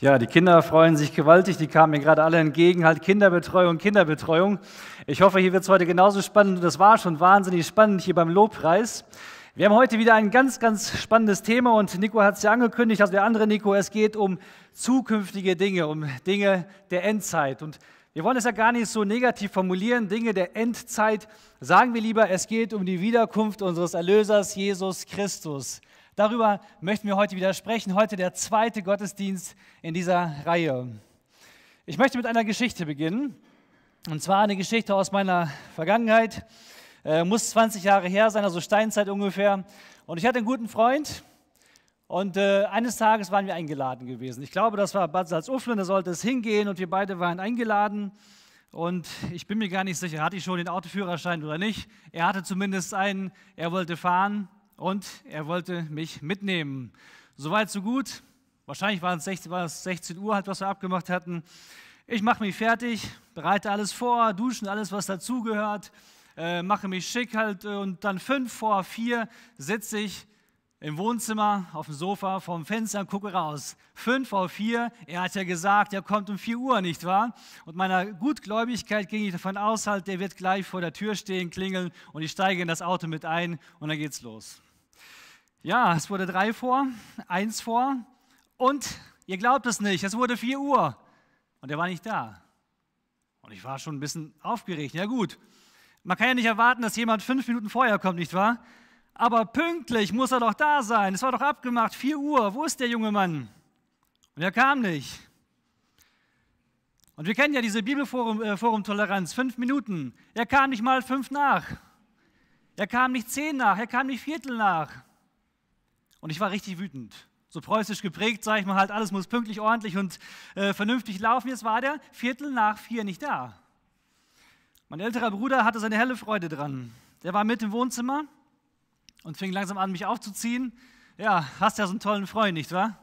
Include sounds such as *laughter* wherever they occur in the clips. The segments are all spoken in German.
Ja, die Kinder freuen sich gewaltig, die kamen mir gerade alle entgegen, halt Kinderbetreuung, Kinderbetreuung. Ich hoffe, hier wird es heute genauso spannend und das war schon wahnsinnig spannend hier beim Lobpreis. Wir haben heute wieder ein ganz, ganz spannendes Thema und Nico hat es ja angekündigt, also der andere Nico, es geht um zukünftige Dinge, um Dinge der Endzeit. Und wir wollen es ja gar nicht so negativ formulieren, Dinge der Endzeit. Sagen wir lieber, es geht um die Wiederkunft unseres Erlösers Jesus Christus. Darüber möchten wir heute wieder sprechen. Heute der zweite Gottesdienst in dieser Reihe. Ich möchte mit einer Geschichte beginnen. Und zwar eine Geschichte aus meiner Vergangenheit. Äh, muss 20 Jahre her sein, also Steinzeit ungefähr. Und ich hatte einen guten Freund. Und äh, eines Tages waren wir eingeladen gewesen. Ich glaube, das war Bad Salzuflen, da sollte es hingehen. Und wir beide waren eingeladen. Und ich bin mir gar nicht sicher, hatte ich schon den Autoführerschein oder nicht. Er hatte zumindest einen, er wollte fahren und er wollte mich mitnehmen. Soweit, so gut. Wahrscheinlich war es 16, war es 16 Uhr, halt, was wir abgemacht hatten. Ich mache mich fertig, bereite alles vor, duschen, alles, was dazugehört, äh, mache mich schick halt und dann fünf vor vier sitze ich im Wohnzimmer auf dem Sofa vorm Fenster und gucke raus. Fünf vor vier, er hat ja gesagt, er kommt um vier Uhr, nicht wahr? Und meiner Gutgläubigkeit ging ich davon aus, halt, der wird gleich vor der Tür stehen, klingeln und ich steige in das Auto mit ein und dann geht's los. Ja, es wurde drei vor, eins vor und ihr glaubt es nicht, es wurde vier Uhr und er war nicht da. Und ich war schon ein bisschen aufgeregt. Ja gut, man kann ja nicht erwarten, dass jemand fünf Minuten vorher kommt, nicht wahr? Aber pünktlich muss er doch da sein. Es war doch abgemacht, vier Uhr. Wo ist der junge Mann? Und er kam nicht. Und wir kennen ja diese Bibelforum-Toleranz, äh, fünf Minuten. Er kam nicht mal fünf nach. Er kam nicht zehn nach, er kam nicht Viertel nach. Und ich war richtig wütend. So preußisch geprägt, sage ich mal halt, alles muss pünktlich, ordentlich und äh, vernünftig laufen. Jetzt war der Viertel nach vier nicht da. Mein älterer Bruder hatte seine helle Freude dran. Der war mit im Wohnzimmer und fing langsam an, mich aufzuziehen. Ja, hast ja so einen tollen Freund, nicht wahr?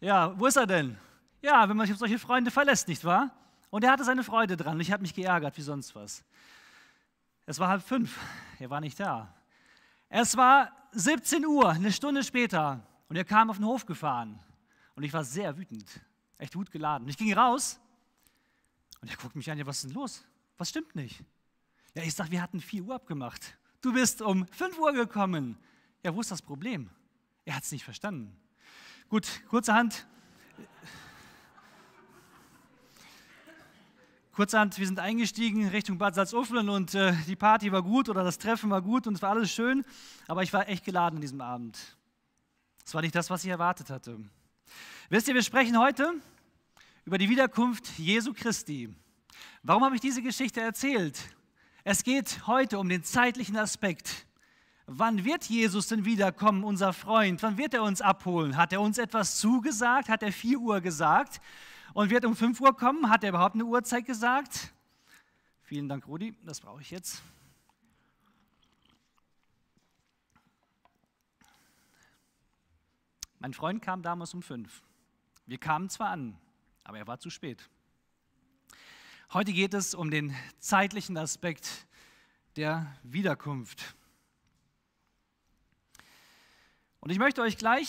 Ja, wo ist er denn? Ja, wenn man sich auf solche Freunde verlässt, nicht wahr? Und er hatte seine Freude dran. Ich habe mich geärgert wie sonst was. Es war halb fünf. Er war nicht da. Es war 17 Uhr, eine Stunde später, und er kam auf den Hof gefahren. Und ich war sehr wütend, echt wutgeladen. Und ich ging raus und er guckt mich an, ja, was ist denn los? Was stimmt nicht? Ja, ich sage, wir hatten 4 Uhr abgemacht. Du bist um 5 Uhr gekommen. Ja, wo ist das Problem? Er hat es nicht verstanden. Gut, kurzerhand, Kurzhand, wir sind eingestiegen Richtung Bad Salzuflen und äh, die Party war gut oder das Treffen war gut und es war alles schön, aber ich war echt geladen an diesem Abend. Es war nicht das, was ich erwartet hatte. Wisst ihr, wir sprechen heute über die Wiederkunft Jesu Christi. Warum habe ich diese Geschichte erzählt? Es geht heute um den zeitlichen Aspekt. Wann wird Jesus denn wiederkommen, unser Freund? Wann wird er uns abholen? Hat er uns etwas zugesagt? Hat er 4 Uhr gesagt? und wird um 5 Uhr kommen. Hat er überhaupt eine Uhrzeit gesagt? Vielen Dank, Rudi, das brauche ich jetzt. Mein Freund kam damals um 5. Wir kamen zwar an, aber er war zu spät. Heute geht es um den zeitlichen Aspekt der Wiederkunft. Und ich möchte euch gleich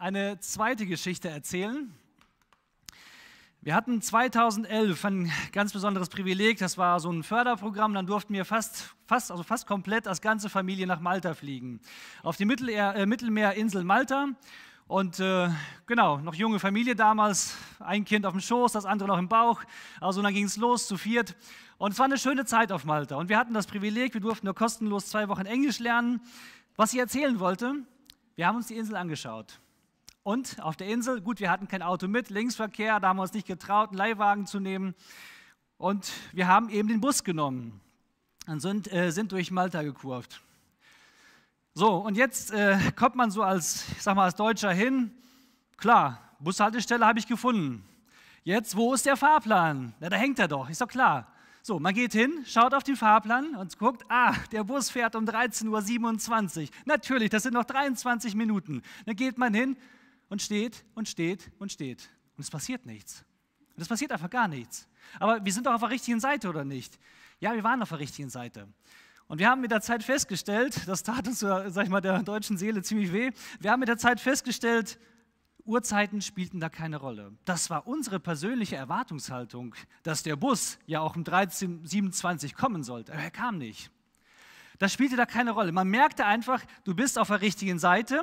eine zweite Geschichte erzählen, wir hatten 2011 ein ganz besonderes Privileg, das war so ein Förderprogramm, dann durften wir fast, fast, also fast komplett als ganze Familie nach Malta fliegen. Auf die Mittelmeer, äh, Mittelmeerinsel Malta und äh, genau, noch junge Familie damals, ein Kind auf dem Schoß, das andere noch im Bauch. Also dann ging es los zu viert. Und es war eine schöne Zeit auf Malta. Und wir hatten das Privileg, wir durften nur kostenlos zwei Wochen Englisch lernen. Was ich erzählen wollte, wir haben uns die Insel angeschaut. Und auf der Insel, gut, wir hatten kein Auto mit, Linksverkehr, da haben wir uns nicht getraut, einen Leihwagen zu nehmen. Und wir haben eben den Bus genommen und sind, äh, sind durch Malta gekurvt. So, und jetzt äh, kommt man so als, ich sag mal, als Deutscher hin. Klar, Bushaltestelle habe ich gefunden. Jetzt, wo ist der Fahrplan? Na, da hängt er doch, ist doch klar. So, man geht hin, schaut auf den Fahrplan und guckt, ah, der Bus fährt um 13.27 Uhr. Natürlich, das sind noch 23 Minuten. Dann geht man hin, und steht und steht und steht. Und es passiert nichts. Und es passiert einfach gar nichts. Aber wir sind doch auf der richtigen Seite, oder nicht? Ja, wir waren auf der richtigen Seite. Und wir haben mit der Zeit festgestellt, das tat uns, sag ich mal, der deutschen Seele ziemlich weh, wir haben mit der Zeit festgestellt, Uhrzeiten spielten da keine Rolle. Das war unsere persönliche Erwartungshaltung, dass der Bus ja auch um 13.27 kommen sollte. Aber er kam nicht. Das spielte da keine Rolle. Man merkte einfach, du bist auf der richtigen Seite.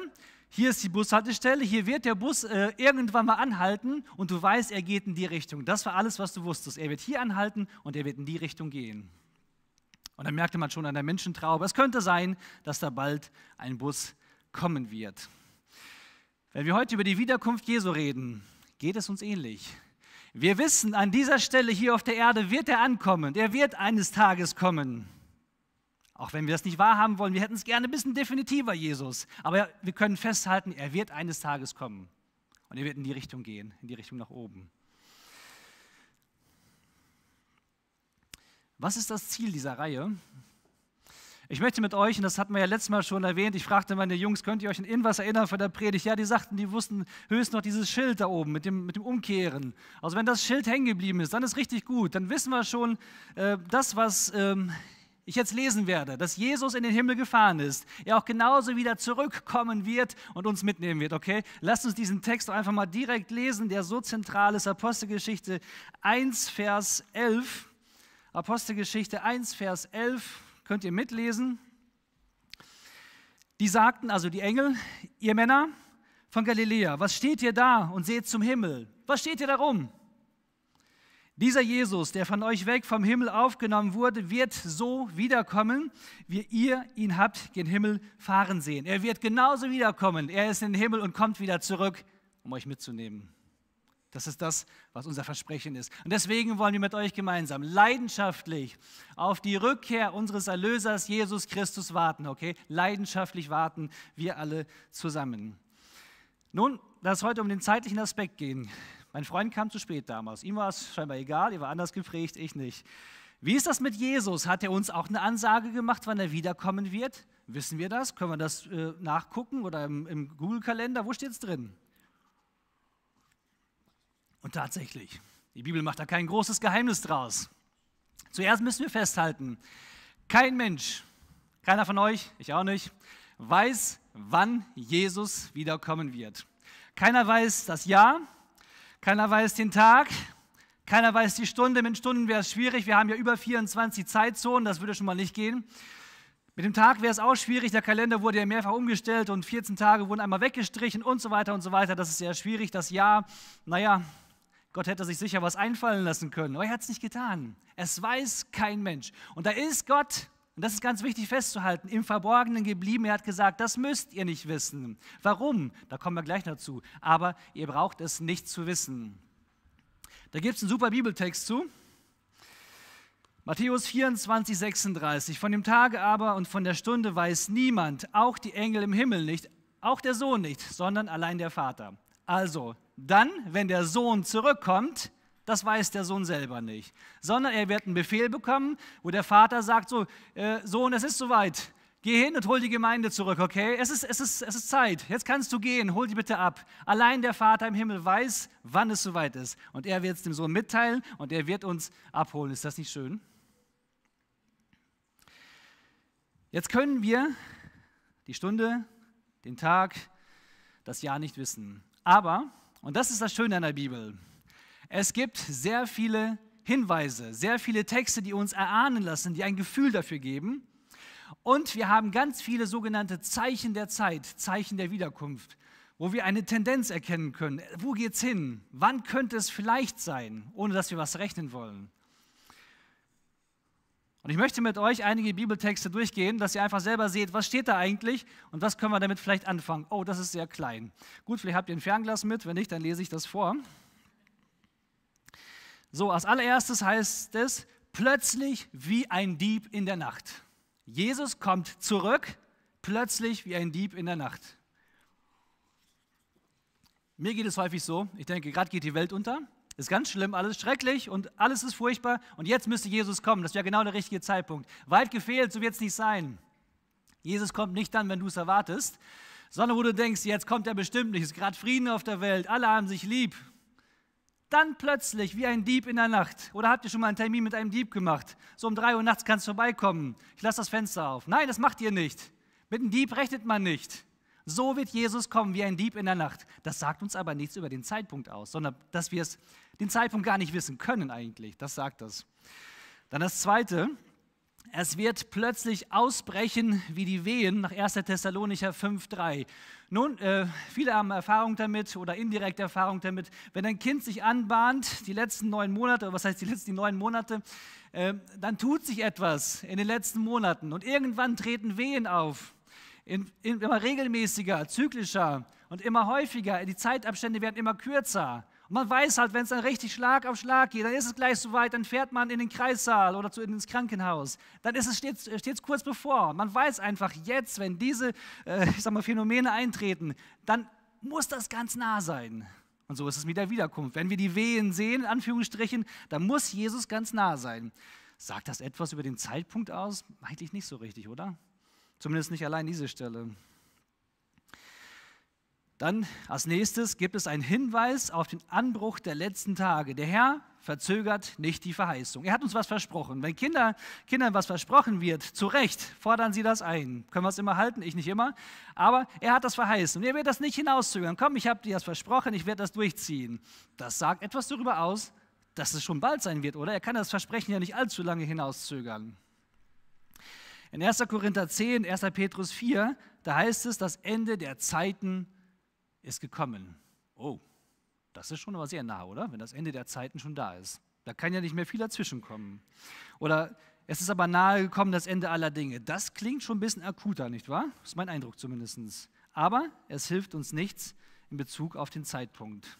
Hier ist die Bushaltestelle, hier wird der Bus äh, irgendwann mal anhalten und du weißt, er geht in die Richtung. Das war alles, was du wusstest. Er wird hier anhalten und er wird in die Richtung gehen. Und dann merkte man schon an der Menschentraube, es könnte sein, dass da bald ein Bus kommen wird. Wenn wir heute über die Wiederkunft Jesu reden, geht es uns ähnlich. Wir wissen, an dieser Stelle hier auf der Erde wird er ankommen. Er wird eines Tages kommen. Auch wenn wir das nicht wahrhaben wollen, wir hätten es gerne ein bisschen definitiver, Jesus. Aber wir können festhalten, er wird eines Tages kommen. Und er wird in die Richtung gehen, in die Richtung nach oben. Was ist das Ziel dieser Reihe? Ich möchte mit euch, und das hatten wir ja letztes Mal schon erwähnt, ich fragte meine Jungs, könnt ihr euch an irgendwas erinnern von der Predigt? Ja, die sagten, die wussten höchstens noch dieses Schild da oben mit dem, mit dem Umkehren. Also wenn das Schild hängen geblieben ist, dann ist richtig gut. Dann wissen wir schon, äh, das, was ähm, ich jetzt lesen werde, dass Jesus in den Himmel gefahren ist, er auch genauso wieder zurückkommen wird und uns mitnehmen wird, okay? Lasst uns diesen Text einfach mal direkt lesen, der so zentral ist, Apostelgeschichte 1, Vers 11. Apostelgeschichte 1, Vers 11, könnt ihr mitlesen. Die sagten, also die Engel, ihr Männer von Galiläa, was steht ihr da und seht zum Himmel? Was steht ihr darum? Dieser Jesus, der von euch weg vom Himmel aufgenommen wurde, wird so wiederkommen, wie ihr ihn habt gen Himmel fahren sehen. Er wird genauso wiederkommen. Er ist in den Himmel und kommt wieder zurück, um euch mitzunehmen. Das ist das, was unser Versprechen ist. Und deswegen wollen wir mit euch gemeinsam leidenschaftlich auf die Rückkehr unseres Erlösers Jesus Christus warten, okay? Leidenschaftlich warten wir alle zusammen. Nun, da es heute um den zeitlichen Aspekt geht, mein Freund kam zu spät damals. Ihm war es scheinbar egal, er war anders geprägt, ich nicht. Wie ist das mit Jesus? Hat er uns auch eine Ansage gemacht, wann er wiederkommen wird? Wissen wir das? Können wir das äh, nachgucken oder im, im Google-Kalender? Wo steht es drin? Und tatsächlich, die Bibel macht da kein großes Geheimnis draus. Zuerst müssen wir festhalten, kein Mensch, keiner von euch, ich auch nicht, weiß, wann Jesus wiederkommen wird. Keiner weiß das Jahr, keiner weiß den Tag, keiner weiß die Stunde. Mit Stunden wäre es schwierig. Wir haben ja über 24 Zeitzonen, das würde schon mal nicht gehen. Mit dem Tag wäre es auch schwierig. Der Kalender wurde ja mehrfach umgestellt und 14 Tage wurden einmal weggestrichen und so weiter und so weiter. Das ist sehr schwierig. Das Jahr, naja, Gott hätte sich sicher was einfallen lassen können, aber er hat es nicht getan. Es weiß kein Mensch. Und da ist Gott, und das ist ganz wichtig festzuhalten, im Verborgenen geblieben. Er hat gesagt, das müsst ihr nicht wissen. Warum? Da kommen wir gleich dazu. Aber ihr braucht es nicht zu wissen. Da gibt es einen super Bibeltext zu. Matthäus 24, 36. Von dem Tage aber und von der Stunde weiß niemand, auch die Engel im Himmel nicht, auch der Sohn nicht, sondern allein der Vater. Also, dann, wenn der Sohn zurückkommt, das weiß der Sohn selber nicht, sondern er wird einen Befehl bekommen, wo der Vater sagt, so, äh, Sohn, es ist soweit, geh hin und hol die Gemeinde zurück, okay? Es ist, es, ist, es ist Zeit, jetzt kannst du gehen, hol die bitte ab. Allein der Vater im Himmel weiß, wann es soweit ist. Und er wird es dem Sohn mitteilen und er wird uns abholen. Ist das nicht schön? Jetzt können wir die Stunde, den Tag, das Jahr nicht wissen. Aber, und das ist das Schöne an der Bibel, es gibt sehr viele Hinweise, sehr viele Texte, die uns erahnen lassen, die ein Gefühl dafür geben. Und wir haben ganz viele sogenannte Zeichen der Zeit, Zeichen der Wiederkunft, wo wir eine Tendenz erkennen können. Wo geht es hin? Wann könnte es vielleicht sein, ohne dass wir was rechnen wollen? Und ich möchte mit euch einige Bibeltexte durchgehen, dass ihr einfach selber seht, was steht da eigentlich und was können wir damit vielleicht anfangen. Oh, das ist sehr klein. Gut, vielleicht habt ihr ein Fernglas mit, wenn nicht, dann lese ich das vor. So, als allererstes heißt es, plötzlich wie ein Dieb in der Nacht. Jesus kommt zurück, plötzlich wie ein Dieb in der Nacht. Mir geht es häufig so, ich denke, gerade geht die Welt unter, ist ganz schlimm, alles schrecklich und alles ist furchtbar und jetzt müsste Jesus kommen, das wäre genau der richtige Zeitpunkt. Weit gefehlt, so wird es nicht sein. Jesus kommt nicht dann, wenn du es erwartest, sondern wo du denkst, jetzt kommt er bestimmt nicht, es ist gerade Frieden auf der Welt, alle haben sich lieb, dann plötzlich wie ein Dieb in der Nacht. Oder habt ihr schon mal einen Termin mit einem Dieb gemacht? So um drei Uhr nachts kannst du vorbeikommen. Ich lasse das Fenster auf. Nein, das macht ihr nicht. Mit einem Dieb rechnet man nicht. So wird Jesus kommen wie ein Dieb in der Nacht. Das sagt uns aber nichts über den Zeitpunkt aus, sondern dass wir es den Zeitpunkt gar nicht wissen können eigentlich. Das sagt das. Dann das Zweite, es wird plötzlich ausbrechen wie die Wehen nach 1. Thessalonicher 5,3. Nun, äh, viele haben Erfahrung damit oder indirekte Erfahrung damit. Wenn ein Kind sich anbahnt, die letzten neun Monate, was heißt die letzten neun Monate, äh, dann tut sich etwas in den letzten Monaten und irgendwann treten Wehen auf. In, in, immer regelmäßiger, zyklischer und immer häufiger. Die Zeitabstände werden immer kürzer. Und man weiß halt, wenn es dann richtig Schlag auf Schlag geht, dann ist es gleich soweit, dann fährt man in den Kreissaal oder zu, ins Krankenhaus. Dann ist es stets, stets kurz bevor. Man weiß einfach jetzt, wenn diese äh, ich sag mal, Phänomene eintreten, dann muss das ganz nah sein. Und so ist es mit der Wiederkunft. Wenn wir die Wehen sehen, in Anführungsstrichen, dann muss Jesus ganz nah sein. Sagt das etwas über den Zeitpunkt aus? Eigentlich nicht so richtig, oder? Zumindest nicht allein diese Stelle. Dann als nächstes gibt es einen Hinweis auf den Anbruch der letzten Tage. Der Herr verzögert nicht die Verheißung. Er hat uns was versprochen. Wenn Kinder, Kindern was versprochen wird, zu Recht fordern sie das ein. Können wir es immer halten? Ich nicht immer. Aber er hat das verheißen. Und er wird das nicht hinauszögern. Komm, ich habe dir das versprochen, ich werde das durchziehen. Das sagt etwas darüber aus, dass es schon bald sein wird, oder? Er kann das Versprechen ja nicht allzu lange hinauszögern. In 1. Korinther 10, 1. Petrus 4, da heißt es, das Ende der Zeiten ist gekommen. Oh, das ist schon aber sehr nah, oder? Wenn das Ende der Zeiten schon da ist. Da kann ja nicht mehr viel dazwischen kommen. Oder es ist aber nahe gekommen, das Ende aller Dinge. Das klingt schon ein bisschen akuter, nicht wahr? Das ist mein Eindruck zumindest. Aber es hilft uns nichts in Bezug auf den Zeitpunkt.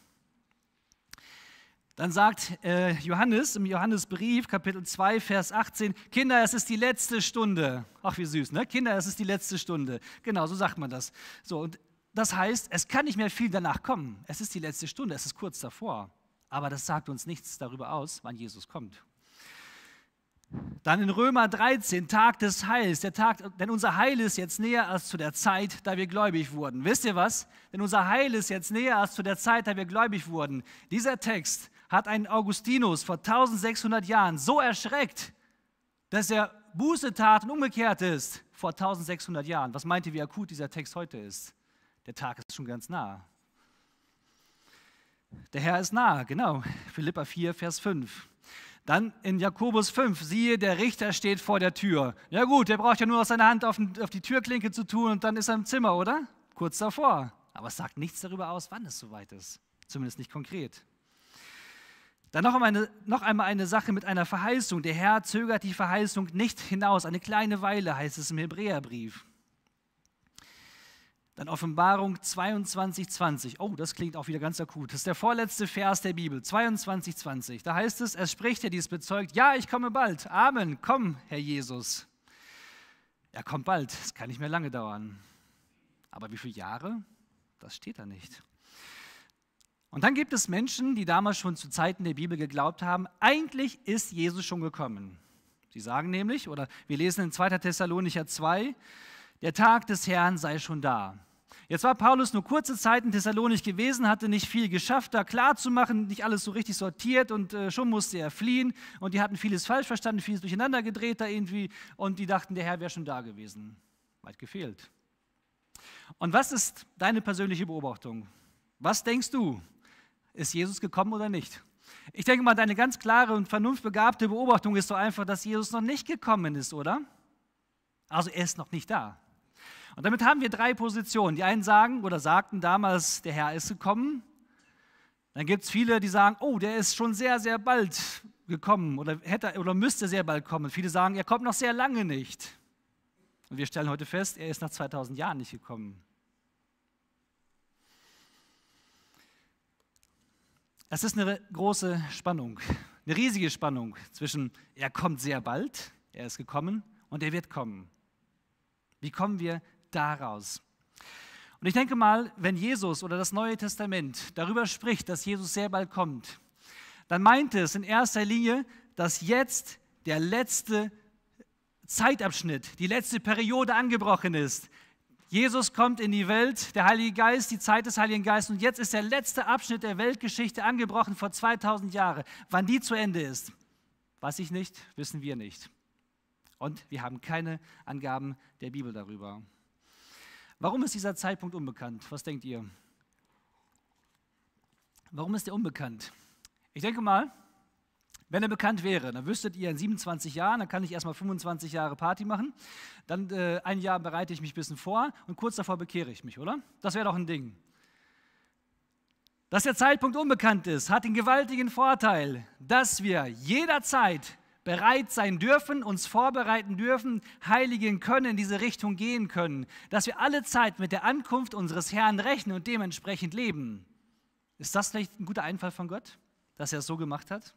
Dann sagt äh, Johannes im Johannesbrief, Kapitel 2, Vers 18, Kinder, es ist die letzte Stunde. Ach, wie süß, ne? Kinder, es ist die letzte Stunde. Genau, so sagt man das. So, und das heißt, es kann nicht mehr viel danach kommen. Es ist die letzte Stunde, es ist kurz davor. Aber das sagt uns nichts darüber aus, wann Jesus kommt. Dann in Römer 13, Tag des Heils. Der Tag, denn unser Heil ist jetzt näher als zu der Zeit, da wir gläubig wurden. Wisst ihr was? Denn unser Heil ist jetzt näher als zu der Zeit, da wir gläubig wurden. Dieser Text hat einen Augustinus vor 1600 Jahren so erschreckt, dass er Buße tat und umgekehrt ist vor 1600 Jahren. Was meint ihr, wie akut dieser Text heute ist? Der Tag ist schon ganz nah. Der Herr ist nah, genau. Philippa 4, Vers 5. Dann in Jakobus 5, siehe, der Richter steht vor der Tür. Ja gut, der braucht ja nur seine Hand auf, auf die Türklinke zu tun und dann ist er im Zimmer, oder? Kurz davor. Aber es sagt nichts darüber aus, wann es soweit ist. Zumindest nicht konkret. Dann noch einmal, eine, noch einmal eine Sache mit einer Verheißung. Der Herr zögert die Verheißung nicht hinaus. Eine kleine Weile heißt es im Hebräerbrief. Dann Offenbarung 22, 20. Oh, das klingt auch wieder ganz akut. Das ist der vorletzte Vers der Bibel, 22, 20. Da heißt es, es spricht, der dies bezeugt, ja, ich komme bald. Amen, komm, Herr Jesus. Er kommt bald, es kann nicht mehr lange dauern. Aber wie viele Jahre? Das steht da nicht. Und dann gibt es Menschen, die damals schon zu Zeiten der Bibel geglaubt haben, eigentlich ist Jesus schon gekommen. Sie sagen nämlich, oder wir lesen in 2. Thessalonicher 2, der Tag des Herrn sei schon da. Jetzt war Paulus nur kurze Zeit in Thessalonich gewesen, hatte nicht viel geschafft, da klarzumachen, nicht alles so richtig sortiert und äh, schon musste er fliehen. Und die hatten vieles falsch verstanden, vieles durcheinander gedreht da irgendwie und die dachten, der Herr wäre schon da gewesen. Weit gefehlt. Und was ist deine persönliche Beobachtung? Was denkst du? Ist Jesus gekommen oder nicht? Ich denke mal, deine ganz klare und vernunftbegabte Beobachtung ist so einfach, dass Jesus noch nicht gekommen ist, oder? Also er ist noch nicht da. Und damit haben wir drei Positionen. Die einen sagen oder sagten damals, der Herr ist gekommen. Dann gibt es viele, die sagen, oh, der ist schon sehr, sehr bald gekommen oder, hätte, oder müsste sehr bald kommen. Viele sagen, er kommt noch sehr lange nicht. Und wir stellen heute fest, er ist nach 2000 Jahren nicht gekommen. Es ist eine große Spannung, eine riesige Spannung zwischen, er kommt sehr bald, er ist gekommen und er wird kommen. Wie kommen wir daraus? Und ich denke mal, wenn Jesus oder das Neue Testament darüber spricht, dass Jesus sehr bald kommt, dann meint es in erster Linie, dass jetzt der letzte Zeitabschnitt, die letzte Periode angebrochen ist. Jesus kommt in die Welt, der Heilige Geist, die Zeit des Heiligen Geistes und jetzt ist der letzte Abschnitt der Weltgeschichte angebrochen vor 2000 Jahren. Wann die zu Ende ist, weiß ich nicht, wissen wir nicht. Und wir haben keine Angaben der Bibel darüber. Warum ist dieser Zeitpunkt unbekannt? Was denkt ihr? Warum ist er unbekannt? Ich denke mal, wenn er bekannt wäre, dann wüsstet ihr in 27 Jahren, dann kann ich erstmal 25 Jahre Party machen, dann äh, ein Jahr bereite ich mich ein bisschen vor und kurz davor bekehre ich mich, oder? Das wäre doch ein Ding. Dass der Zeitpunkt unbekannt ist, hat den gewaltigen Vorteil, dass wir jederzeit bereit sein dürfen, uns vorbereiten dürfen, heiligen können, in diese Richtung gehen können, dass wir alle Zeit mit der Ankunft unseres Herrn rechnen und dementsprechend leben. Ist das vielleicht ein guter Einfall von Gott, dass er es so gemacht hat?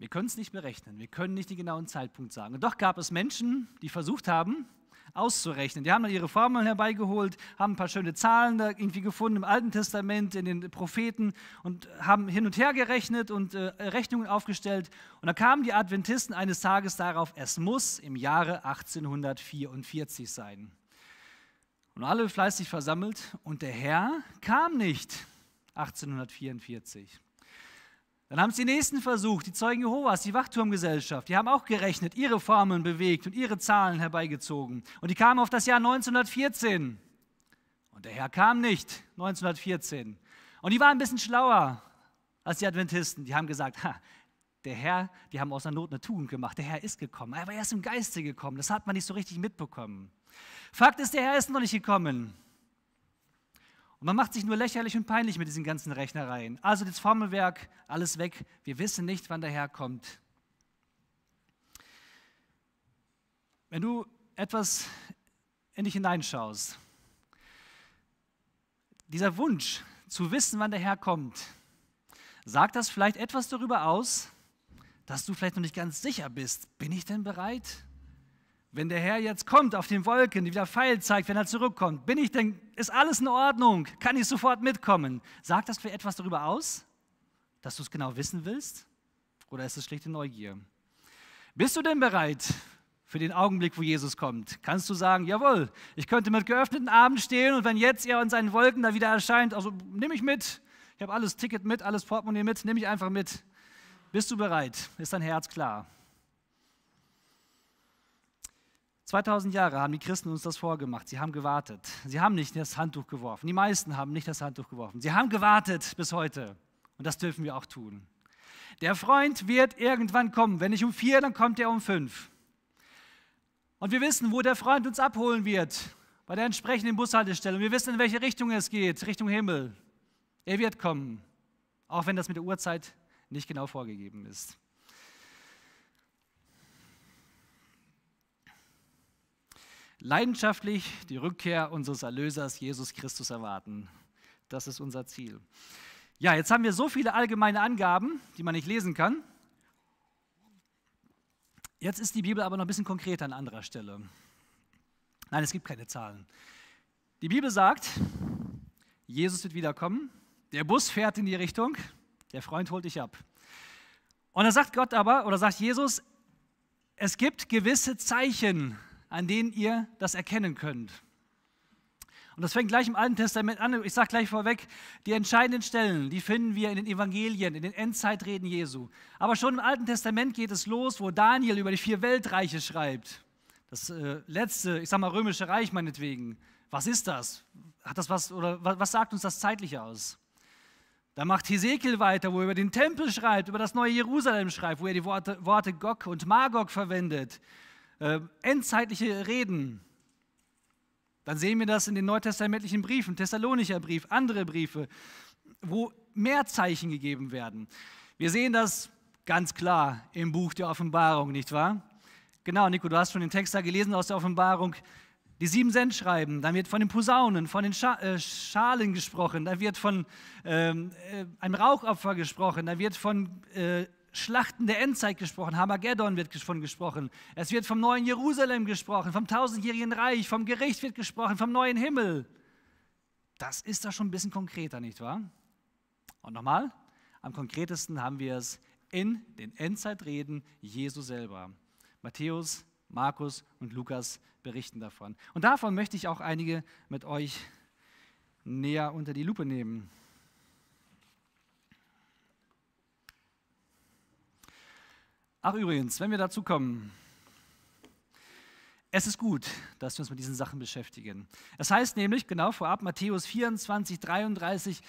Wir können es nicht berechnen, wir können nicht den genauen Zeitpunkt sagen. Und doch gab es Menschen, die versucht haben, auszurechnen. Die haben dann ihre Formeln herbeigeholt, haben ein paar schöne Zahlen da irgendwie gefunden im Alten Testament, in den Propheten und haben hin und her gerechnet und äh, Rechnungen aufgestellt. Und da kamen die Adventisten eines Tages darauf, es muss im Jahre 1844 sein. Und alle fleißig versammelt und der Herr kam nicht 1844. Dann haben es die Nächsten versucht, die Zeugen Jehovas, die Wachturmgesellschaft. Die haben auch gerechnet, ihre Formeln bewegt und ihre Zahlen herbeigezogen. Und die kamen auf das Jahr 1914. Und der Herr kam nicht 1914. Und die waren ein bisschen schlauer als die Adventisten. Die haben gesagt, ha, der Herr, die haben aus der Not eine Tugend gemacht. Der Herr ist gekommen. Er war erst im Geiste gekommen. Das hat man nicht so richtig mitbekommen. Fakt ist, der Herr ist noch nicht gekommen. Und man macht sich nur lächerlich und peinlich mit diesen ganzen Rechnereien. Also das Formelwerk, alles weg. Wir wissen nicht, wann der Herr kommt. Wenn du etwas in dich hineinschaust, dieser Wunsch zu wissen, wann der Herr kommt, sagt das vielleicht etwas darüber aus, dass du vielleicht noch nicht ganz sicher bist. Bin ich denn bereit? Wenn der Herr jetzt kommt auf den Wolken, die wieder Pfeil zeigt, wenn er zurückkommt, bin ich denn, ist alles in Ordnung? Kann ich sofort mitkommen? Sagt das für etwas darüber aus, dass du es genau wissen willst? Oder ist es schlichte Neugier? Bist du denn bereit für den Augenblick, wo Jesus kommt? Kannst du sagen, jawohl, ich könnte mit geöffneten Armen stehen und wenn jetzt er in seinen Wolken da wieder erscheint, also nehme ich mit. Ich habe alles Ticket mit, alles Portemonnaie mit, nehme ich einfach mit. Bist du bereit? Ist dein Herz klar? 2000 Jahre haben die Christen uns das vorgemacht. Sie haben gewartet. Sie haben nicht das Handtuch geworfen. Die meisten haben nicht das Handtuch geworfen. Sie haben gewartet bis heute. Und das dürfen wir auch tun. Der Freund wird irgendwann kommen. Wenn nicht um vier, dann kommt er um fünf. Und wir wissen, wo der Freund uns abholen wird. Bei der entsprechenden Bushaltestelle. Und wir wissen, in welche Richtung es geht. Richtung Himmel. Er wird kommen. Auch wenn das mit der Uhrzeit nicht genau vorgegeben ist. Leidenschaftlich die Rückkehr unseres Erlösers Jesus Christus erwarten. Das ist unser Ziel. Ja, jetzt haben wir so viele allgemeine Angaben, die man nicht lesen kann. Jetzt ist die Bibel aber noch ein bisschen konkreter an anderer Stelle. Nein, es gibt keine Zahlen. Die Bibel sagt, Jesus wird wiederkommen, der Bus fährt in die Richtung, der Freund holt dich ab. Und da sagt Gott aber, oder sagt Jesus, es gibt gewisse Zeichen, an denen ihr das erkennen könnt. Und das fängt gleich im Alten Testament an. Ich sage gleich vorweg, die entscheidenden Stellen, die finden wir in den Evangelien, in den Endzeitreden Jesu. Aber schon im Alten Testament geht es los, wo Daniel über die vier Weltreiche schreibt. Das äh, letzte, ich sage mal, römische Reich meinetwegen. Was ist das? Hat das was, oder was sagt uns das zeitlich aus? Da macht Hesekiel weiter, wo er über den Tempel schreibt, über das neue Jerusalem schreibt, wo er die Worte, Worte Gog und Magog verwendet äh, endzeitliche Reden, dann sehen wir das in den neutestamentlichen Briefen, Thessalonicher Brief, andere Briefe, wo mehr Zeichen gegeben werden. Wir sehen das ganz klar im Buch der Offenbarung, nicht wahr? Genau, Nico, du hast schon den Text da gelesen aus der Offenbarung. Die sieben Sendschreiben, dann wird von den Posaunen, von den Scha äh, Schalen gesprochen, dann wird von ähm, äh, einem Rauchopfer gesprochen, dann wird von äh, Schlachten der Endzeit gesprochen, Hamageddon wird von gesprochen. Es wird vom neuen Jerusalem gesprochen, vom tausendjährigen Reich, vom Gericht wird gesprochen, vom neuen Himmel. Das ist da schon ein bisschen konkreter, nicht wahr? Und nochmal, am konkretesten haben wir es in den Endzeitreden Jesu selber. Matthäus, Markus und Lukas berichten davon. Und davon möchte ich auch einige mit euch näher unter die Lupe nehmen. Ach übrigens, wenn wir dazu kommen, Es ist gut, dass wir uns mit diesen Sachen beschäftigen. Es heißt nämlich, genau vorab, Matthäus 24, 33,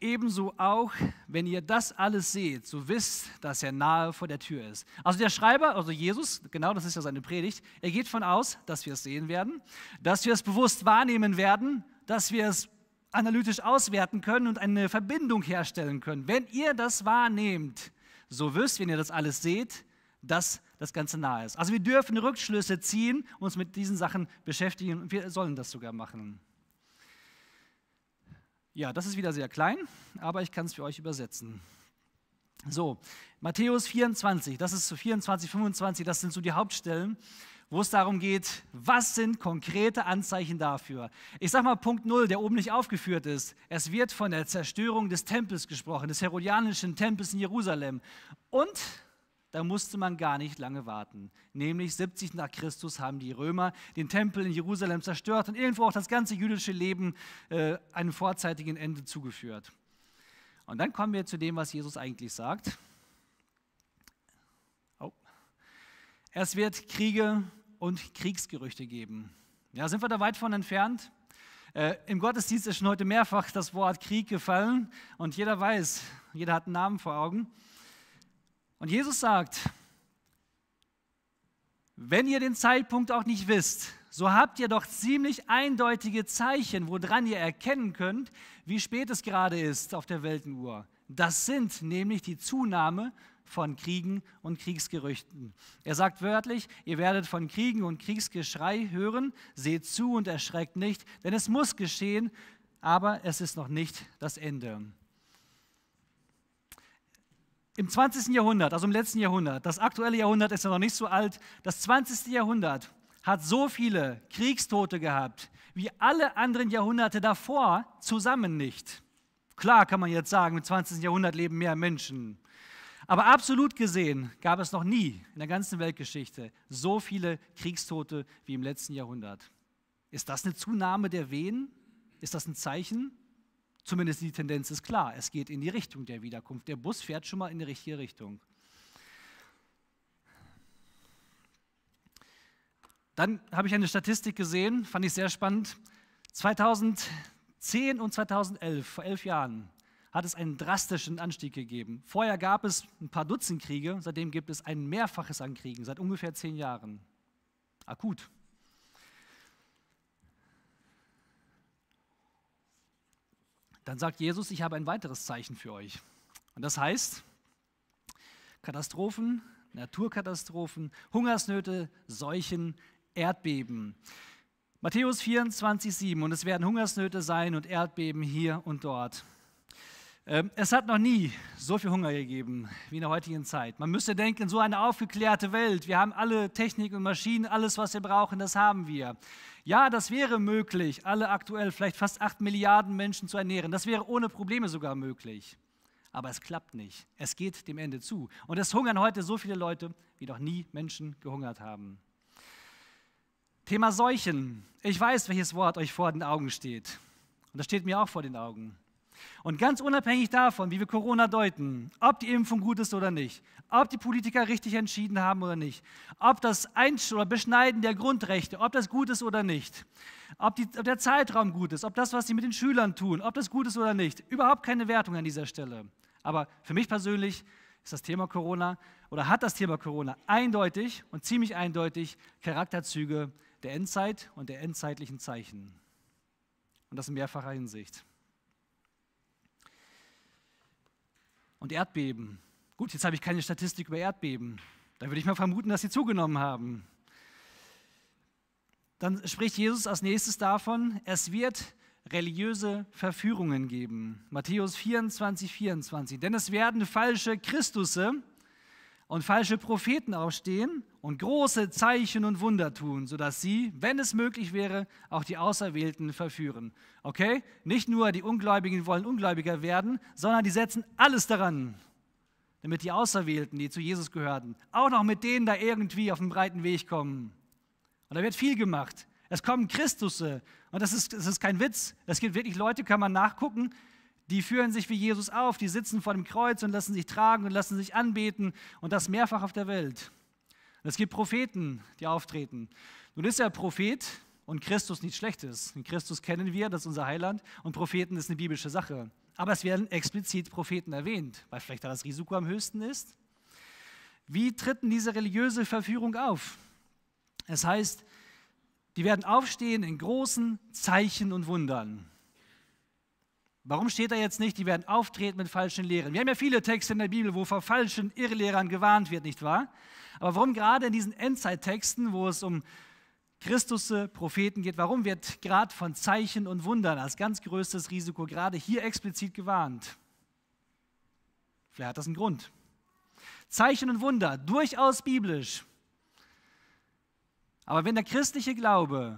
ebenso auch, wenn ihr das alles seht, so wisst, dass er nahe vor der Tür ist. Also der Schreiber, also Jesus, genau das ist ja seine Predigt, er geht von aus, dass wir es sehen werden, dass wir es bewusst wahrnehmen werden, dass wir es analytisch auswerten können und eine Verbindung herstellen können. Wenn ihr das wahrnehmt, so wisst, wenn ihr das alles seht, dass das Ganze nahe ist. Also wir dürfen Rückschlüsse ziehen, uns mit diesen Sachen beschäftigen und wir sollen das sogar machen. Ja, das ist wieder sehr klein, aber ich kann es für euch übersetzen. So, Matthäus 24, das ist so 24, 25, das sind so die Hauptstellen, wo es darum geht, was sind konkrete Anzeichen dafür. Ich sage mal Punkt 0, der oben nicht aufgeführt ist. Es wird von der Zerstörung des Tempels gesprochen, des herodianischen Tempels in Jerusalem. Und da musste man gar nicht lange warten. Nämlich 70 nach Christus haben die Römer den Tempel in Jerusalem zerstört und irgendwo auch das ganze jüdische Leben äh, einem vorzeitigen Ende zugeführt. Und dann kommen wir zu dem, was Jesus eigentlich sagt. Oh. Es wird Kriege und Kriegsgerüchte geben. Ja, sind wir da weit von entfernt? Äh, Im Gottesdienst ist schon heute mehrfach das Wort Krieg gefallen und jeder weiß, jeder hat einen Namen vor Augen. Und Jesus sagt, wenn ihr den Zeitpunkt auch nicht wisst, so habt ihr doch ziemlich eindeutige Zeichen, woran ihr erkennen könnt, wie spät es gerade ist auf der Weltenuhr. Das sind nämlich die Zunahme von Kriegen und Kriegsgerüchten. Er sagt wörtlich, ihr werdet von Kriegen und Kriegsgeschrei hören, seht zu und erschreckt nicht, denn es muss geschehen, aber es ist noch nicht das Ende. Im 20. Jahrhundert, also im letzten Jahrhundert, das aktuelle Jahrhundert ist ja noch nicht so alt, das 20. Jahrhundert hat so viele Kriegstote gehabt wie alle anderen Jahrhunderte davor zusammen nicht. Klar kann man jetzt sagen, im 20. Jahrhundert leben mehr Menschen. Aber absolut gesehen gab es noch nie in der ganzen Weltgeschichte so viele Kriegstote wie im letzten Jahrhundert. Ist das eine Zunahme der Wehen? Ist das ein Zeichen? Zumindest die Tendenz ist klar. Es geht in die Richtung der Wiederkunft. Der Bus fährt schon mal in die richtige Richtung. Dann habe ich eine Statistik gesehen, fand ich sehr spannend. 2010 und 2011, vor elf Jahren, hat es einen drastischen Anstieg gegeben. Vorher gab es ein paar Dutzend Kriege, seitdem gibt es ein Mehrfaches an Kriegen, seit ungefähr zehn Jahren. Akut. Dann sagt Jesus, ich habe ein weiteres Zeichen für euch. Und das heißt, Katastrophen, Naturkatastrophen, Hungersnöte, Seuchen, Erdbeben. Matthäus 24, 7. Und es werden Hungersnöte sein und Erdbeben hier und dort. Ähm, es hat noch nie so viel Hunger gegeben wie in der heutigen Zeit. Man müsste denken, so eine aufgeklärte Welt, wir haben alle Technik und Maschinen, alles, was wir brauchen, das haben wir. Ja, das wäre möglich, alle aktuell vielleicht fast acht Milliarden Menschen zu ernähren. Das wäre ohne Probleme sogar möglich. Aber es klappt nicht. Es geht dem Ende zu. Und es hungern heute so viele Leute, wie noch nie Menschen gehungert haben. Thema Seuchen. Ich weiß, welches Wort euch vor den Augen steht. Und das steht mir auch vor den Augen. Und ganz unabhängig davon, wie wir Corona deuten, ob die Impfung gut ist oder nicht, ob die Politiker richtig entschieden haben oder nicht, ob das Einsch oder Beschneiden der Grundrechte, ob das gut ist oder nicht, ob, die, ob der Zeitraum gut ist, ob das, was sie mit den Schülern tun, ob das gut ist oder nicht, überhaupt keine Wertung an dieser Stelle. Aber für mich persönlich ist das Thema Corona oder hat das Thema Corona eindeutig und ziemlich eindeutig Charakterzüge der Endzeit und der endzeitlichen Zeichen. Und das in mehrfacher Hinsicht. Und Erdbeben. Gut, jetzt habe ich keine Statistik über Erdbeben. Da würde ich mal vermuten, dass sie zugenommen haben. Dann spricht Jesus als nächstes davon, es wird religiöse Verführungen geben. Matthäus 24, 24. Denn es werden falsche Christusse und falsche Propheten aufstehen und große Zeichen und Wunder tun, sodass sie, wenn es möglich wäre, auch die Auserwählten verführen. Okay? Nicht nur die Ungläubigen wollen Ungläubiger werden, sondern die setzen alles daran, damit die Auserwählten, die zu Jesus gehörten, auch noch mit denen da irgendwie auf den breiten Weg kommen. Und da wird viel gemacht. Es kommen Christusse. Und das ist, das ist kein Witz. Es gibt wirklich Leute, kann man nachgucken, die führen sich wie Jesus auf, die sitzen vor dem Kreuz und lassen sich tragen und lassen sich anbeten und das mehrfach auf der Welt. Und es gibt Propheten, die auftreten. Nun ist er Prophet und Christus nichts Schlechtes. Den Christus kennen wir, das ist unser Heiland und Propheten ist eine biblische Sache. Aber es werden explizit Propheten erwähnt, weil vielleicht da das Risiko am höchsten ist. Wie tritt denn diese religiöse Verführung auf? Es heißt, die werden aufstehen in großen Zeichen und Wundern. Warum steht da jetzt nicht, die werden auftreten mit falschen Lehren? Wir haben ja viele Texte in der Bibel, wo vor falschen Irrlehrern gewarnt wird, nicht wahr? Aber warum gerade in diesen Endzeittexten, wo es um Christus Propheten geht, warum wird gerade von Zeichen und Wundern als ganz größtes Risiko gerade hier explizit gewarnt? Vielleicht hat das einen Grund. Zeichen und Wunder, durchaus biblisch. Aber wenn der christliche Glaube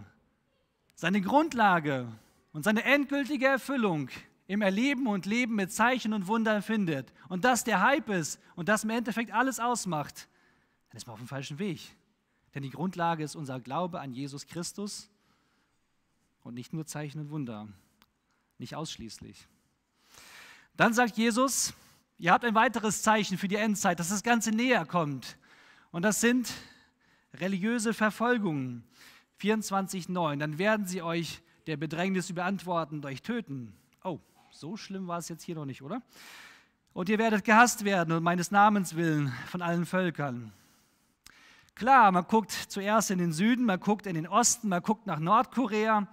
seine Grundlage und seine endgültige Erfüllung im Erleben und Leben mit Zeichen und Wundern findet und das der Hype ist und das im Endeffekt alles ausmacht, dann ist man auf dem falschen Weg. Denn die Grundlage ist unser Glaube an Jesus Christus und nicht nur Zeichen und Wunder, nicht ausschließlich. Dann sagt Jesus, ihr habt ein weiteres Zeichen für die Endzeit, dass das Ganze näher kommt. Und das sind religiöse Verfolgungen. 24,9. Dann werden sie euch der Bedrängnis überantworten und euch töten. Oh, so schlimm war es jetzt hier noch nicht, oder? Und ihr werdet gehasst werden und meines Namens willen von allen Völkern. Klar, man guckt zuerst in den Süden, man guckt in den Osten, man guckt nach Nordkorea.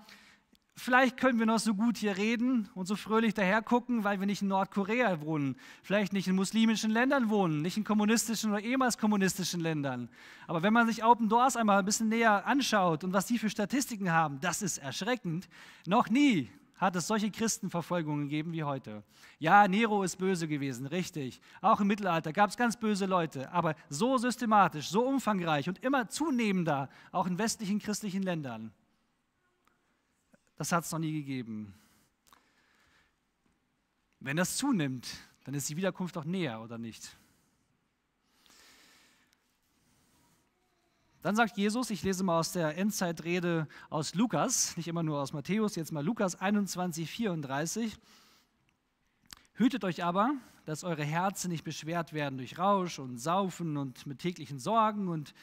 Vielleicht können wir noch so gut hier reden und so fröhlich daher gucken, weil wir nicht in Nordkorea wohnen, vielleicht nicht in muslimischen Ländern wohnen, nicht in kommunistischen oder ehemals kommunistischen Ländern. Aber wenn man sich Open Doors einmal ein bisschen näher anschaut und was die für Statistiken haben, das ist erschreckend. Noch nie hat es solche Christenverfolgungen gegeben wie heute. Ja, Nero ist böse gewesen, richtig. Auch im Mittelalter gab es ganz böse Leute, aber so systematisch, so umfangreich und immer zunehmender, auch in westlichen christlichen Ländern. Das hat es noch nie gegeben. Wenn das zunimmt, dann ist die Wiederkunft auch näher, oder nicht? Dann sagt Jesus, ich lese mal aus der Endzeitrede aus Lukas, nicht immer nur aus Matthäus, jetzt mal Lukas 21, 34. Hütet euch aber, dass eure Herzen nicht beschwert werden durch Rausch und Saufen und mit täglichen Sorgen und,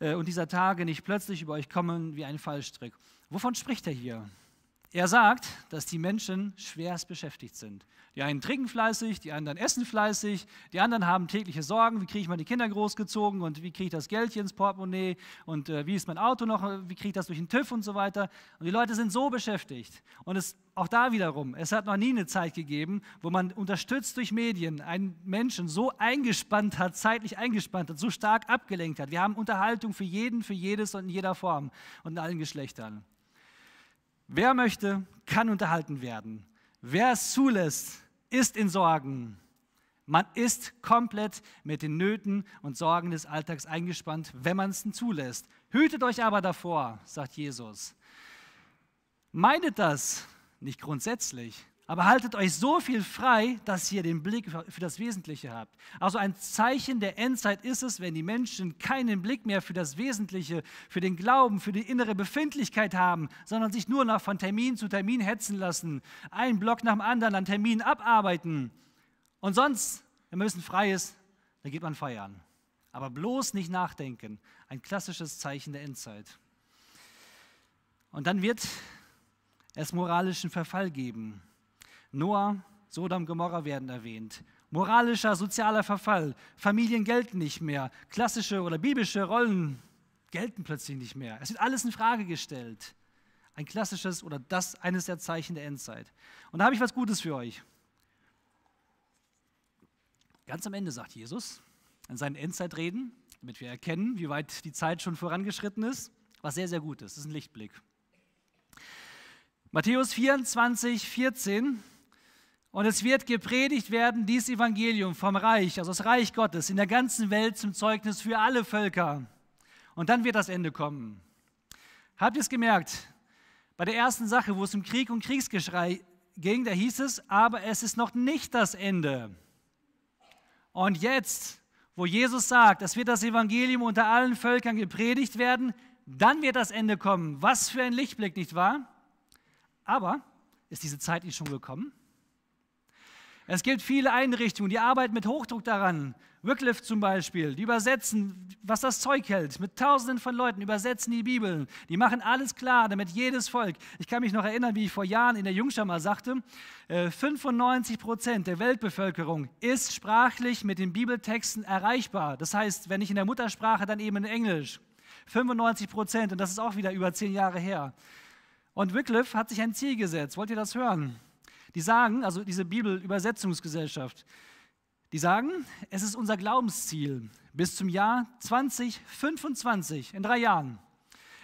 äh, und dieser Tage nicht plötzlich über euch kommen wie ein Fallstrick. Wovon spricht er hier? Er sagt, dass die Menschen schwerst beschäftigt sind. Die einen trinken fleißig, die anderen essen fleißig, die anderen haben tägliche Sorgen, wie kriege ich meine Kinder großgezogen und wie kriege ich das Geld hier ins Portemonnaie und äh, wie ist mein Auto noch, wie kriege ich das durch den TÜV und so weiter. Und die Leute sind so beschäftigt. Und es, auch da wiederum, es hat noch nie eine Zeit gegeben, wo man unterstützt durch Medien einen Menschen so eingespannt hat, zeitlich eingespannt hat, so stark abgelenkt hat. Wir haben Unterhaltung für jeden, für jedes und in jeder Form und in allen Geschlechtern. Wer möchte, kann unterhalten werden. Wer es zulässt, ist in Sorgen. Man ist komplett mit den Nöten und Sorgen des Alltags eingespannt, wenn man es zulässt. Hütet euch aber davor, sagt Jesus. Meidet das nicht grundsätzlich, aber haltet euch so viel frei, dass ihr den Blick für das Wesentliche habt. Also ein Zeichen der Endzeit ist es, wenn die Menschen keinen Blick mehr für das Wesentliche, für den Glauben, für die innere Befindlichkeit haben, sondern sich nur noch von Termin zu Termin hetzen lassen, einen Block nach dem anderen an Terminen abarbeiten. Und sonst, wenn man ein frei ist, dann geht man feiern. Aber bloß nicht nachdenken. Ein klassisches Zeichen der Endzeit. Und dann wird es moralischen Verfall geben. Noah, Sodom, Gomorra werden erwähnt. Moralischer, sozialer Verfall. Familien gelten nicht mehr. Klassische oder biblische Rollen gelten plötzlich nicht mehr. Es wird alles in Frage gestellt. Ein klassisches oder das eines der Zeichen der Endzeit. Und da habe ich was Gutes für euch. Ganz am Ende sagt Jesus in seinen Endzeitreden, damit wir erkennen, wie weit die Zeit schon vorangeschritten ist, was sehr, sehr gut ist. Das ist ein Lichtblick. Matthäus 24, 14 und es wird gepredigt werden, dieses Evangelium vom Reich, also das Reich Gottes, in der ganzen Welt zum Zeugnis für alle Völker. Und dann wird das Ende kommen. Habt ihr es gemerkt? Bei der ersten Sache, wo es um Krieg und Kriegsgeschrei ging, da hieß es, aber es ist noch nicht das Ende. Und jetzt, wo Jesus sagt, es wird das Evangelium unter allen Völkern gepredigt werden, dann wird das Ende kommen. Was für ein Lichtblick, nicht wahr? Aber ist diese Zeit nicht schon gekommen? Es gibt viele Einrichtungen, die arbeiten mit Hochdruck daran. Wycliffe zum Beispiel, die übersetzen, was das Zeug hält. Mit Tausenden von Leuten übersetzen die Bibeln. Die machen alles klar, damit jedes Volk. Ich kann mich noch erinnern, wie ich vor Jahren in der Jungschau mal sagte, 95 äh, Prozent der Weltbevölkerung ist sprachlich mit den Bibeltexten erreichbar. Das heißt, wenn nicht in der Muttersprache, dann eben in Englisch. 95 Prozent, und das ist auch wieder über zehn Jahre her. Und Wycliffe hat sich ein Ziel gesetzt. Wollt ihr das hören? Die sagen, also diese Bibelübersetzungsgesellschaft, die sagen, es ist unser Glaubensziel bis zum Jahr 2025, in drei Jahren.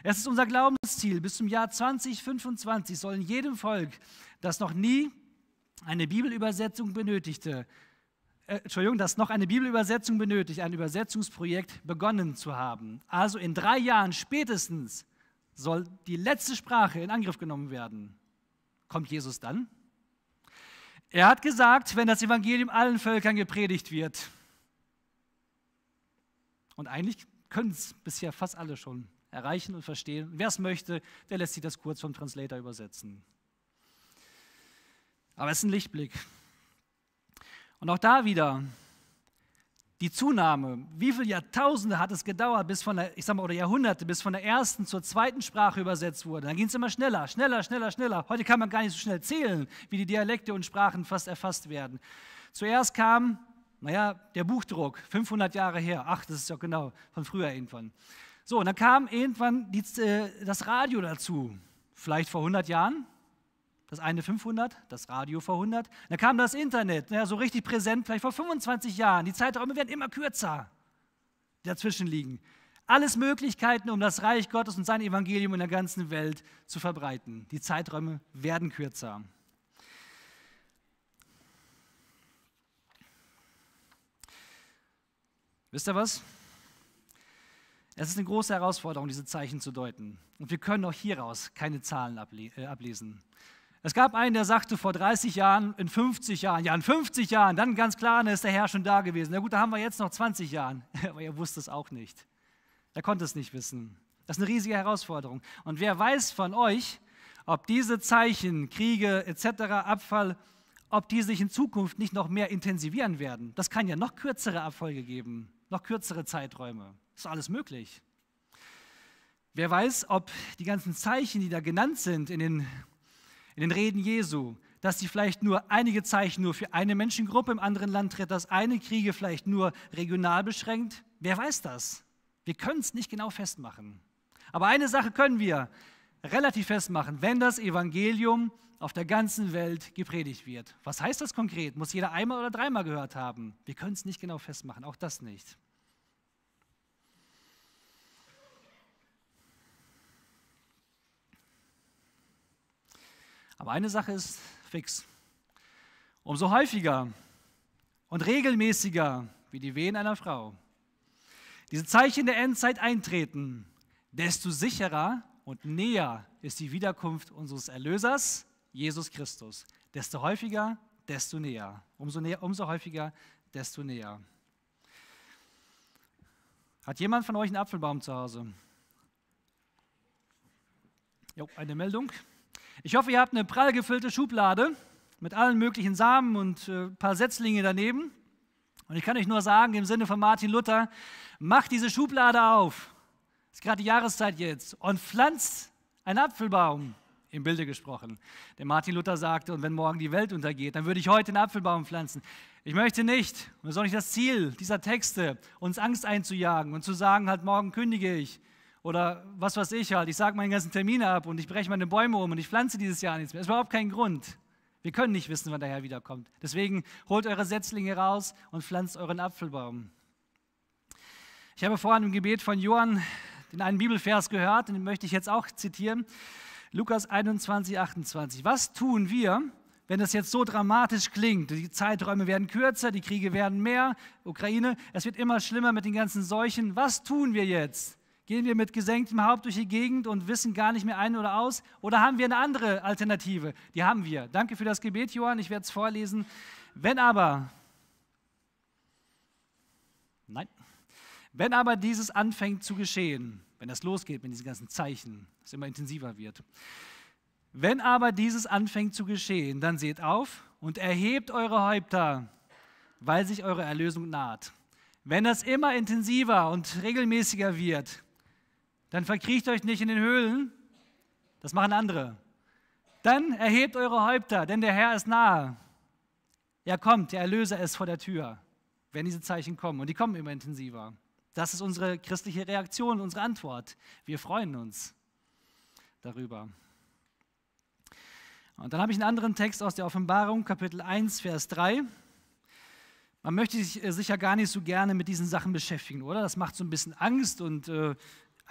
Es ist unser Glaubensziel, bis zum Jahr 2025 soll in jedem Volk, das noch nie eine Bibelübersetzung benötigte, äh, Entschuldigung, das noch eine Bibelübersetzung benötigt, ein Übersetzungsprojekt begonnen zu haben. Also in drei Jahren spätestens soll die letzte Sprache in Angriff genommen werden. Kommt Jesus dann? Er hat gesagt, wenn das Evangelium allen Völkern gepredigt wird, und eigentlich können es bisher fast alle schon erreichen und verstehen. Wer es möchte, der lässt sich das kurz vom Translator übersetzen. Aber es ist ein Lichtblick. Und auch da wieder, die Zunahme, wie viele Jahrtausende hat es gedauert, bis von der, ich sag mal, oder Jahrhunderte, bis von der ersten zur zweiten Sprache übersetzt wurde. Dann ging es immer schneller, schneller, schneller, schneller. Heute kann man gar nicht so schnell zählen, wie die Dialekte und Sprachen fast erfasst werden. Zuerst kam, naja, der Buchdruck, 500 Jahre her. Ach, das ist ja genau von früher irgendwann. So, und dann kam irgendwann die, äh, das Radio dazu. Vielleicht vor 100 Jahren, das eine 500, das Radio vor 100. Dann kam das Internet, ja, so richtig präsent, vielleicht vor 25 Jahren. Die Zeiträume werden immer kürzer, die dazwischen liegen. Alles Möglichkeiten, um das Reich Gottes und sein Evangelium in der ganzen Welt zu verbreiten. Die Zeiträume werden kürzer. Wisst ihr was? Es ist eine große Herausforderung, diese Zeichen zu deuten. Und wir können auch hieraus keine Zahlen äh, ablesen. Es gab einen, der sagte vor 30 Jahren, in 50 Jahren, ja in 50 Jahren, dann ganz klar, dann ist der Herr schon da gewesen. Na gut, da haben wir jetzt noch 20 Jahre, *laughs* aber er wusste es auch nicht. Er konnte es nicht wissen. Das ist eine riesige Herausforderung. Und wer weiß von euch, ob diese Zeichen, Kriege etc., Abfall, ob die sich in Zukunft nicht noch mehr intensivieren werden. Das kann ja noch kürzere Abfolge geben, noch kürzere Zeiträume. Ist alles möglich. Wer weiß, ob die ganzen Zeichen, die da genannt sind in den in den Reden Jesu, dass sie vielleicht nur einige Zeichen nur für eine Menschengruppe im anderen Land tritt, dass eine Kriege vielleicht nur regional beschränkt. Wer weiß das? Wir können es nicht genau festmachen. Aber eine Sache können wir relativ festmachen, wenn das Evangelium auf der ganzen Welt gepredigt wird. Was heißt das konkret? Muss jeder einmal oder dreimal gehört haben? Wir können es nicht genau festmachen, auch das nicht. Aber eine Sache ist fix. Umso häufiger und regelmäßiger wie die Wehen einer Frau diese Zeichen der Endzeit eintreten, desto sicherer und näher ist die Wiederkunft unseres Erlösers, Jesus Christus. Desto häufiger, desto näher. Umso, näher, umso häufiger, desto näher. Hat jemand von euch einen Apfelbaum zu Hause? Jo, eine Meldung. Ich hoffe, ihr habt eine prall gefüllte Schublade mit allen möglichen Samen und äh, ein paar Setzlinge daneben. Und ich kann euch nur sagen, im Sinne von Martin Luther, macht diese Schublade auf. Das ist gerade die Jahreszeit jetzt. Und pflanzt einen Apfelbaum, im Bilde gesprochen. Der Martin Luther sagte, und wenn morgen die Welt untergeht, dann würde ich heute einen Apfelbaum pflanzen. Ich möchte nicht, und das ist auch nicht das Ziel dieser Texte, uns Angst einzujagen und zu sagen, halt morgen kündige ich oder was weiß ich halt, ich sage meinen ganzen Termine ab und ich breche meine Bäume um und ich pflanze dieses Jahr nichts mehr. Das ist überhaupt kein Grund. Wir können nicht wissen, wann der Herr wiederkommt. Deswegen holt eure Setzlinge raus und pflanzt euren Apfelbaum. Ich habe vorhin im Gebet von Johann den einen Bibelvers gehört, den möchte ich jetzt auch zitieren. Lukas 21, 28. Was tun wir, wenn das jetzt so dramatisch klingt? Die Zeiträume werden kürzer, die Kriege werden mehr, Ukraine, es wird immer schlimmer mit den ganzen Seuchen. Was tun wir jetzt? Gehen wir mit gesenktem Haupt durch die Gegend und wissen gar nicht mehr ein oder aus? Oder haben wir eine andere Alternative? Die haben wir. Danke für das Gebet, Johann. Ich werde es vorlesen. Wenn aber, nein, wenn aber dieses anfängt zu geschehen, wenn das losgeht mit diesen ganzen Zeichen, es immer intensiver wird, Wenn aber dieses anfängt zu geschehen, dann seht auf und erhebt eure Häupter, weil sich eure Erlösung naht. Wenn das immer intensiver und regelmäßiger wird, dann verkriecht euch nicht in den Höhlen, das machen andere. Dann erhebt eure Häupter, denn der Herr ist nahe. Er kommt, der Erlöser ist vor der Tür, wenn diese Zeichen kommen. Und die kommen immer intensiver. Das ist unsere christliche Reaktion, unsere Antwort. Wir freuen uns darüber. Und dann habe ich einen anderen Text aus der Offenbarung, Kapitel 1, Vers 3. Man möchte sich äh, sicher gar nicht so gerne mit diesen Sachen beschäftigen, oder? Das macht so ein bisschen Angst und äh,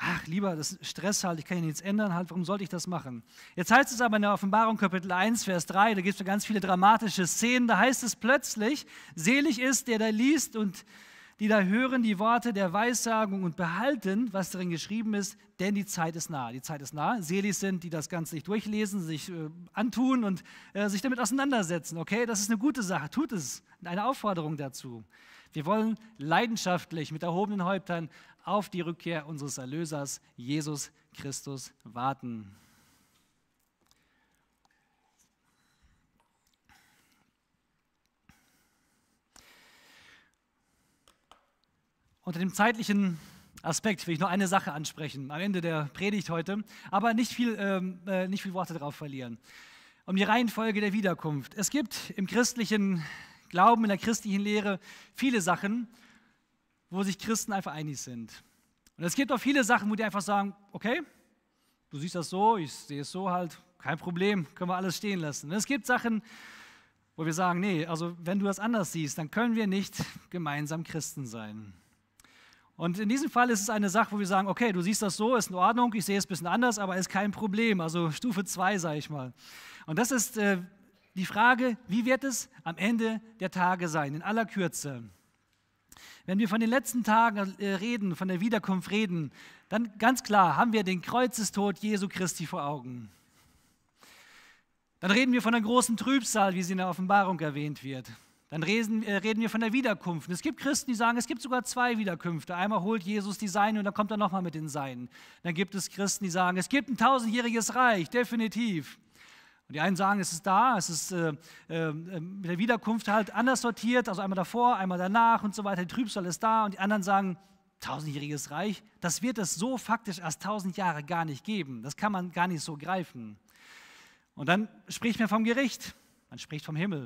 ach, lieber, das ist Stress halt, ich kann ja nichts ändern, halt, warum sollte ich das machen? Jetzt heißt es aber in der Offenbarung Kapitel 1, Vers 3, da gibt es ganz viele dramatische Szenen, da heißt es plötzlich, selig ist, der da liest und die da hören die Worte der Weissagung und behalten, was darin geschrieben ist, denn die Zeit ist nah. Die Zeit ist nah. Selig sind, die das Ganze nicht durchlesen, sich äh, antun und äh, sich damit auseinandersetzen. Okay, das ist eine gute Sache. Tut es. Eine Aufforderung dazu. Wir wollen leidenschaftlich mit erhobenen Häuptern auf die Rückkehr unseres Erlösers Jesus Christus warten. Unter dem zeitlichen Aspekt will ich noch eine Sache ansprechen am Ende der Predigt heute, aber nicht viel, ähm, äh, nicht viel Worte darauf verlieren. Um die Reihenfolge der Wiederkunft. Es gibt im christlichen Glauben, in der christlichen Lehre viele Sachen, wo sich Christen einfach einig sind. Und es gibt auch viele Sachen, wo die einfach sagen, okay, du siehst das so, ich sehe es so halt, kein Problem, können wir alles stehen lassen. Und es gibt Sachen, wo wir sagen, nee, also wenn du das anders siehst, dann können wir nicht gemeinsam Christen sein. Und in diesem Fall ist es eine Sache, wo wir sagen, okay, du siehst das so, ist in Ordnung, ich sehe es ein bisschen anders, aber ist kein Problem. Also Stufe 2, sage ich mal. Und das ist äh, die Frage, wie wird es am Ende der Tage sein, in aller Kürze. Wenn wir von den letzten Tagen äh, reden, von der Wiederkunft reden, dann ganz klar haben wir den Kreuzestod Jesu Christi vor Augen. Dann reden wir von der großen Trübsal, wie sie in der Offenbarung erwähnt wird. Dann reden, äh, reden wir von der Wiederkunft. Es gibt Christen, die sagen, es gibt sogar zwei Wiederkünfte. Einmal holt Jesus die Seinen und dann kommt er nochmal mit den Seinen. Dann gibt es Christen, die sagen, es gibt ein tausendjähriges Reich, definitiv. Und die einen sagen, es ist da, es ist äh, äh, mit der Wiederkunft halt anders sortiert, also einmal davor, einmal danach und so weiter. Die Trübsal ist da. Und die anderen sagen, tausendjähriges Reich, das wird es so faktisch erst tausend Jahre gar nicht geben. Das kann man gar nicht so greifen. Und dann spricht man vom Gericht, man spricht vom Himmel.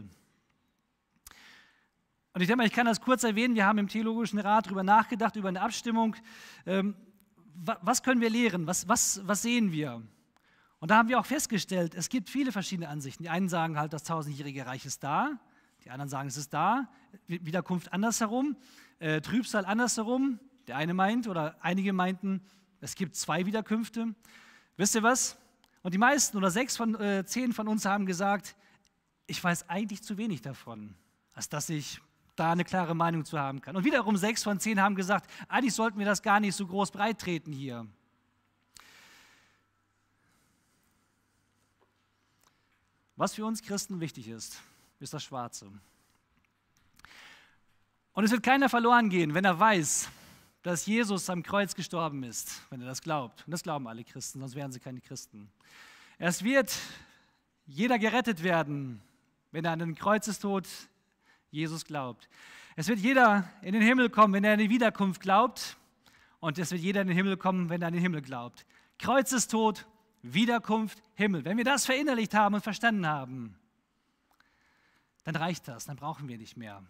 Und ich denke mal, ich kann das kurz erwähnen. Wir haben im Theologischen Rat darüber nachgedacht, über eine Abstimmung. Ähm, was können wir lehren? Was, was, was sehen wir? Und da haben wir auch festgestellt, es gibt viele verschiedene Ansichten. Die einen sagen halt, das tausendjährige Reich ist da. Die anderen sagen, es ist da. Wiederkunft andersherum. Äh, Trübsal andersherum. Der eine meint oder einige meinten, es gibt zwei Wiederkünfte. Wisst ihr was? Und die meisten oder sechs von äh, zehn von uns haben gesagt, ich weiß eigentlich zu wenig davon, als dass ich da eine klare Meinung zu haben kann. Und wiederum sechs von zehn haben gesagt, eigentlich sollten wir das gar nicht so groß breit treten hier. Was für uns Christen wichtig ist, ist das Schwarze. Und es wird keiner verloren gehen, wenn er weiß, dass Jesus am Kreuz gestorben ist, wenn er das glaubt. Und das glauben alle Christen, sonst wären sie keine Christen. Es wird jeder gerettet werden, wenn er an den Kreuzestod Jesus glaubt. Es wird jeder in den Himmel kommen, wenn er an die Wiederkunft glaubt. Und es wird jeder in den Himmel kommen, wenn er an den Himmel glaubt. Kreuzestod, Wiederkunft, Himmel. Wenn wir das verinnerlicht haben und verstanden haben, dann reicht das, dann brauchen wir nicht mehr.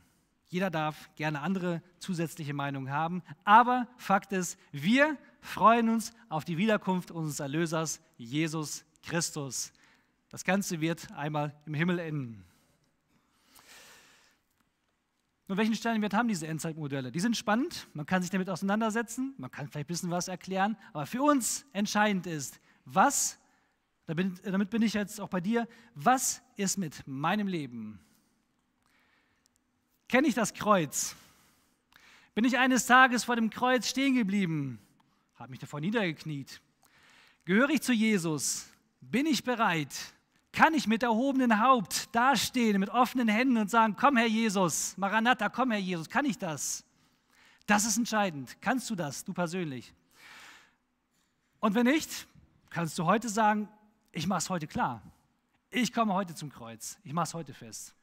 Jeder darf gerne andere zusätzliche Meinungen haben, aber Fakt ist, wir freuen uns auf die Wiederkunft unseres Erlösers Jesus Christus. Das Ganze wird einmal im Himmel enden. Nur welchen Stellenwert haben diese Endzeitmodelle? Die sind spannend, man kann sich damit auseinandersetzen, man kann vielleicht ein bisschen was erklären, aber für uns entscheidend ist, was, damit bin ich jetzt auch bei dir, was ist mit meinem Leben? Kenne ich das Kreuz? Bin ich eines Tages vor dem Kreuz stehen geblieben? Habe mich davor niedergekniet? Gehöre ich zu Jesus? Bin ich bereit, kann ich mit erhobenem Haupt dastehen, mit offenen Händen und sagen, komm Herr Jesus, Maranatha, komm Herr Jesus, kann ich das? Das ist entscheidend. Kannst du das, du persönlich? Und wenn nicht, kannst du heute sagen, ich mache es heute klar. Ich komme heute zum Kreuz. Ich mache es heute fest.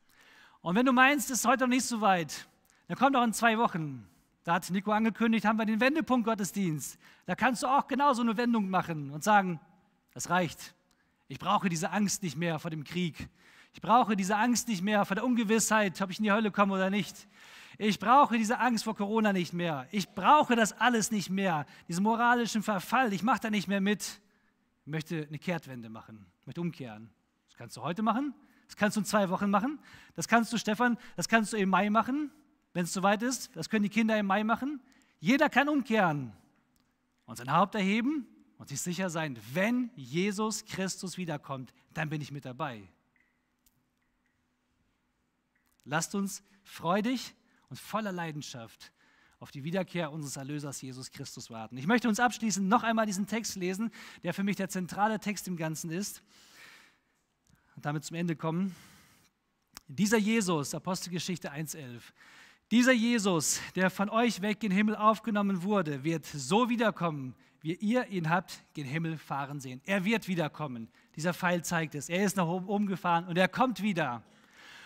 Und wenn du meinst, es ist heute noch nicht so weit, dann komm doch in zwei Wochen. Da hat Nico angekündigt, haben wir den Wendepunkt Gottesdienst. Da kannst du auch genauso eine Wendung machen und sagen, das reicht. Ich brauche diese Angst nicht mehr vor dem Krieg. Ich brauche diese Angst nicht mehr vor der Ungewissheit, ob ich in die Hölle komme oder nicht. Ich brauche diese Angst vor Corona nicht mehr. Ich brauche das alles nicht mehr. Diesen moralischen Verfall, ich mache da nicht mehr mit. Möchte eine Kehrtwende machen, möchte umkehren. Das kannst du heute machen, das kannst du in zwei Wochen machen, das kannst du, Stefan, das kannst du im Mai machen, wenn es soweit ist. Das können die Kinder im Mai machen. Jeder kann umkehren und sein Haupt erheben und sich sicher sein, wenn Jesus Christus wiederkommt, dann bin ich mit dabei. Lasst uns freudig und voller Leidenschaft auf die Wiederkehr unseres Erlösers Jesus Christus warten. Ich möchte uns abschließend noch einmal diesen Text lesen, der für mich der zentrale Text im Ganzen ist. Und damit zum Ende kommen. Dieser Jesus, Apostelgeschichte 1.11, dieser Jesus, der von euch weg den Himmel aufgenommen wurde, wird so wiederkommen, wie ihr ihn habt gen Himmel fahren sehen. Er wird wiederkommen. Dieser Pfeil zeigt es. Er ist nach oben gefahren und er kommt wieder.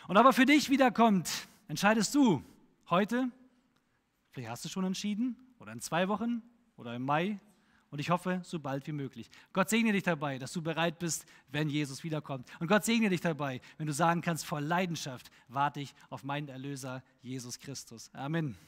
Und ob er für dich wiederkommt, entscheidest du heute. Vielleicht hast du schon entschieden oder in zwei Wochen oder im Mai. Und ich hoffe, so bald wie möglich. Gott segne dich dabei, dass du bereit bist, wenn Jesus wiederkommt. Und Gott segne dich dabei, wenn du sagen kannst, vor Leidenschaft warte ich auf meinen Erlöser, Jesus Christus. Amen.